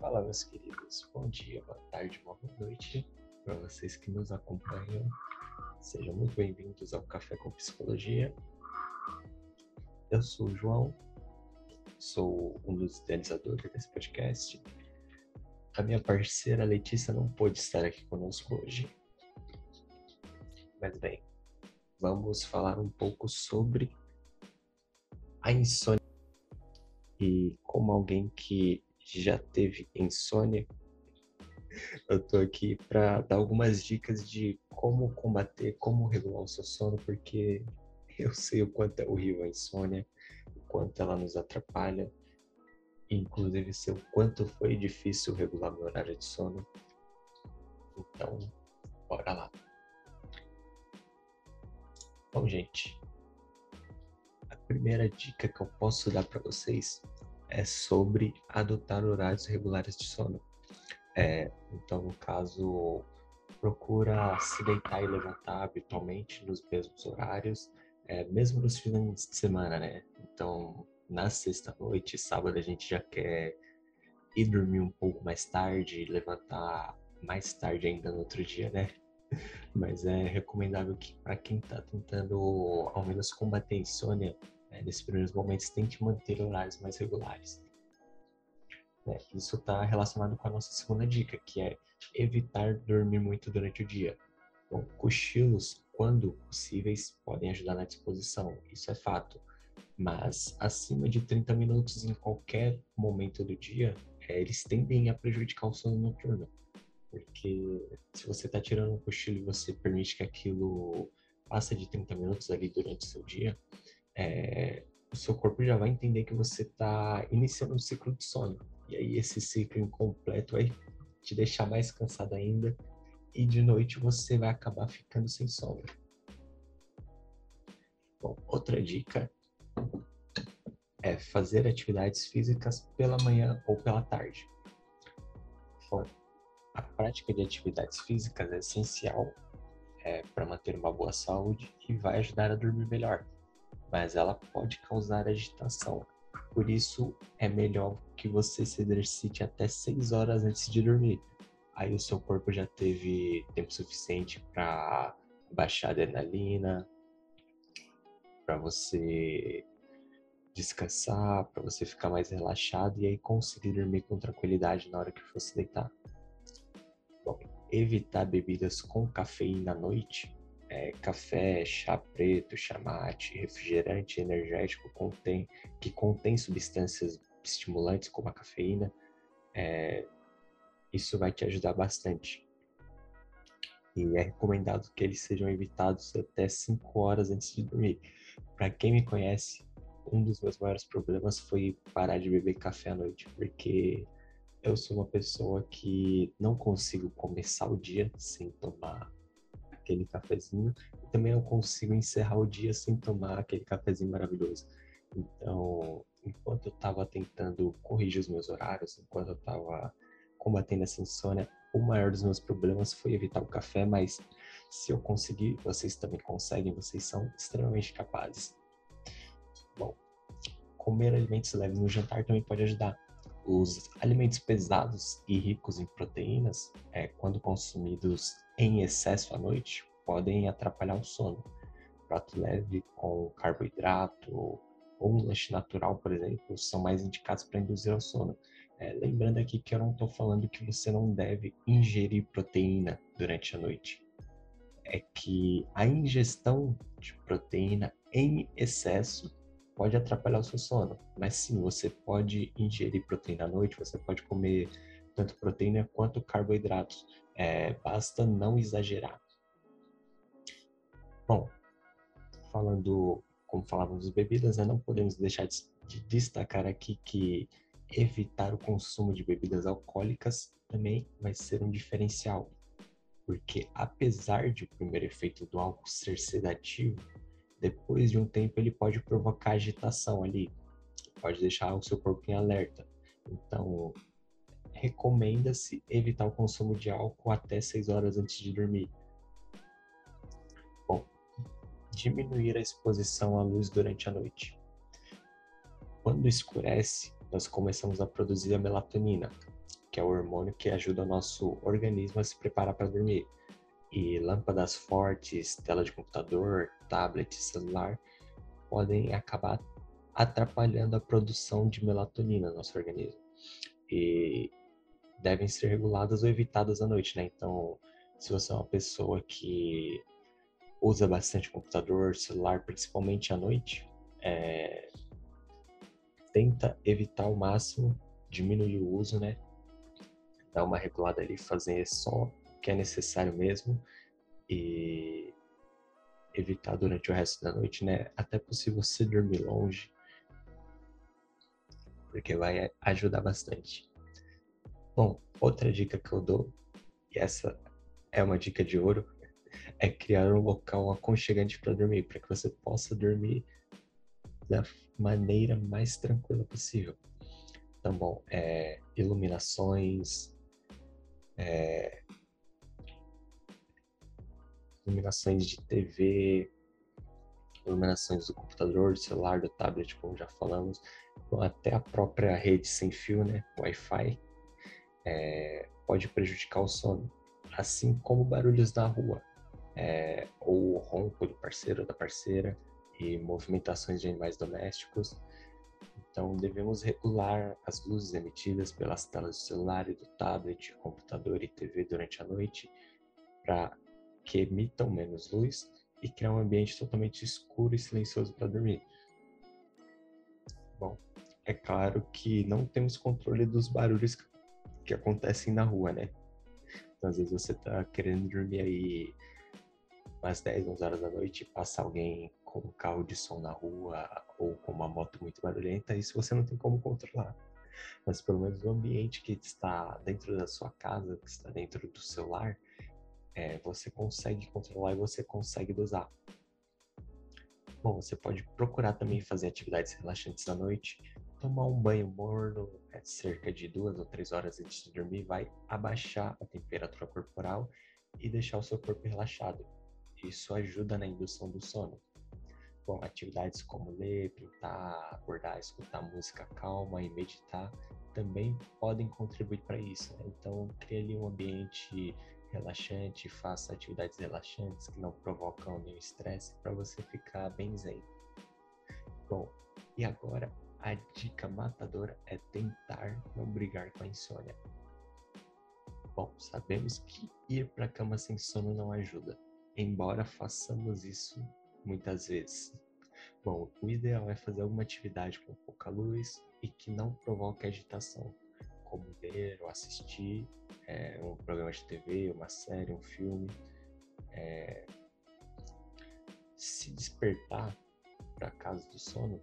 Fala, meus queridos. Bom dia, boa tarde, boa noite para vocês que nos acompanham. Sejam muito bem-vindos ao Café com Psicologia. Eu sou o João, sou um dos idealizadores desse podcast. A minha parceira Letícia não pôde estar aqui conosco hoje. Mas bem, vamos falar um pouco sobre a insônia. E como alguém que já teve insônia, eu tô aqui para dar algumas dicas de como combater, como regular o seu sono, porque eu sei o quanto é horrível a insônia, o quanto ela nos atrapalha, inclusive sei o quanto foi difícil regular meu horário de sono. Então, bora lá. Bom, gente, a primeira dica que eu posso dar para vocês é sobre adotar horários regulares de sono. É, então, no caso, procura se deitar e levantar habitualmente nos mesmos horários, é, mesmo nos finais de semana, né? Então, na sexta-noite, sábado, a gente já quer ir dormir um pouco mais tarde, levantar mais tarde ainda no outro dia, né? Mas é recomendável que para quem está tentando ao menos combater a insônia, né, nesses primeiros momentos, tente manter horários mais regulares. Né? Isso está relacionado com a nossa segunda dica, que é evitar dormir muito durante o dia. Bom, cochilos, quando possíveis, podem ajudar na disposição, isso é fato. Mas acima de 30 minutos em qualquer momento do dia, é, eles tendem a prejudicar o sono noturno. Porque se você está tirando um cochilo e você permite que aquilo passe de 30 minutos ali durante o seu dia, é, o seu corpo já vai entender que você está iniciando um ciclo de sono. E aí esse ciclo incompleto vai te deixar mais cansado ainda e de noite você vai acabar ficando sem sono. Bom, outra dica é fazer atividades físicas pela manhã ou pela tarde. Bom, a prática de atividades físicas é essencial é, para manter uma boa saúde e vai ajudar a dormir melhor mas ela pode causar agitação. Por isso, é melhor que você se exercite até 6 horas antes de dormir. Aí o seu corpo já teve tempo suficiente para baixar a adrenalina, para você descansar, para você ficar mais relaxado e aí conseguir dormir com tranquilidade na hora que for se deitar. Bom, evitar bebidas com cafeína à noite é, café, chá preto, chá mate, refrigerante energético contém, que contém substâncias estimulantes como a cafeína, é, isso vai te ajudar bastante. E é recomendado que eles sejam evitados até 5 horas antes de dormir. Para quem me conhece, um dos meus maiores problemas foi parar de beber café à noite, porque eu sou uma pessoa que não consigo começar o dia sem tomar aquele cafezinho também não consigo encerrar o dia sem tomar aquele cafezinho maravilhoso. Então, enquanto eu estava tentando corrigir os meus horários, enquanto eu estava combatendo essa insônia, o maior dos meus problemas foi evitar o café, mas se eu conseguir, vocês também conseguem, vocês são extremamente capazes. Bom, comer alimentos leves no jantar também pode ajudar. Os alimentos pesados e ricos em proteínas, é, quando consumidos em excesso à noite podem atrapalhar o sono. Prato leve com carboidrato ou um lanche natural, por exemplo, são mais indicados para induzir ao sono. É, lembrando aqui que eu não estou falando que você não deve ingerir proteína durante a noite. É que a ingestão de proteína em excesso pode atrapalhar o seu sono. Mas sim, você pode ingerir proteína à noite, você pode comer tanto proteína quanto carboidratos. É, basta não exagerar. Bom, falando, como falávamos de bebidas, né, não podemos deixar de, de destacar aqui que evitar o consumo de bebidas alcoólicas também vai ser um diferencial, porque apesar de o primeiro efeito do álcool ser sedativo, depois de um tempo ele pode provocar agitação ali, pode deixar o seu corpo em alerta. Então, recomenda-se evitar o consumo de álcool até 6 horas antes de dormir. Bom, diminuir a exposição à luz durante a noite. Quando escurece, nós começamos a produzir a melatonina, que é o hormônio que ajuda o nosso organismo a se preparar para dormir. E lâmpadas fortes, tela de computador, tablet, celular podem acabar atrapalhando a produção de melatonina no nosso organismo. E devem ser reguladas ou evitadas à noite, né? Então, se você é uma pessoa que usa bastante computador, celular, principalmente à noite, é... tenta evitar ao máximo, diminuir o uso, né? Dar uma regulada ali, fazer só que é necessário mesmo e evitar durante o resto da noite, né? Até possível se dormir longe, porque vai ajudar bastante. Bom, outra dica que eu dou, e essa é uma dica de ouro, é criar um local aconchegante para dormir, para que você possa dormir da maneira mais tranquila possível. Então, bom, é, iluminações, é, iluminações de TV, iluminações do computador, do celular, do tablet, como já falamos, até a própria rede sem fio, né, Wi-Fi, é, pode prejudicar o sono, assim como barulhos na rua, é, ou o ronco do parceiro ou da parceira e movimentações de animais domésticos. Então, devemos regular as luzes emitidas pelas telas do celular e do tablet, computador e TV durante a noite para que emitam menos luz e criar um ambiente totalmente escuro e silencioso para dormir. Bom, é claro que não temos controle dos barulhos que acontecem na rua, né? Então, às vezes você tá querendo dormir aí umas 10, 11 horas da noite e passa alguém com um carro de som na rua ou com uma moto muito barulhenta, isso você não tem como controlar. Mas pelo menos o ambiente que está dentro da sua casa, que está dentro do seu lar, é, você consegue controlar e você consegue dosar. Bom, você pode procurar também fazer atividades relaxantes à noite, tomar um banho morno, é, cerca de duas ou três horas antes de dormir, vai abaixar a temperatura corporal e deixar o seu corpo relaxado. Isso ajuda na indução do sono. Bom, atividades como ler, pintar, acordar, escutar música calma e meditar também podem contribuir para isso. Né? Então, crie ali um ambiente relaxante, faça atividades relaxantes que não provocam nenhum estresse para você ficar bem zen. Bom, e agora a dica matadora é tentar não brigar com a insônia. Bom, sabemos que ir para a cama sem sono não ajuda, embora façamos isso muitas vezes. Bom, o ideal é fazer alguma atividade com pouca luz e que não provoque agitação, como ler ou assistir é, um programa de TV, uma série, um filme. É, se despertar para casa do sono,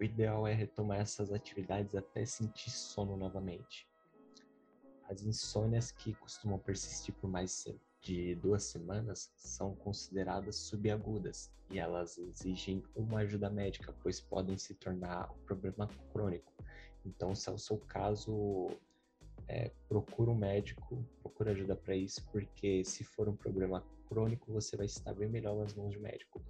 o ideal é retomar essas atividades até sentir sono novamente. As insônias que costumam persistir por mais de duas semanas são consideradas subagudas e elas exigem uma ajuda médica, pois podem se tornar um problema crônico. Então, se é o seu caso, é, procura um médico, procura ajuda para isso, porque se for um problema crônico, você vai estar bem melhor nas mãos de médico.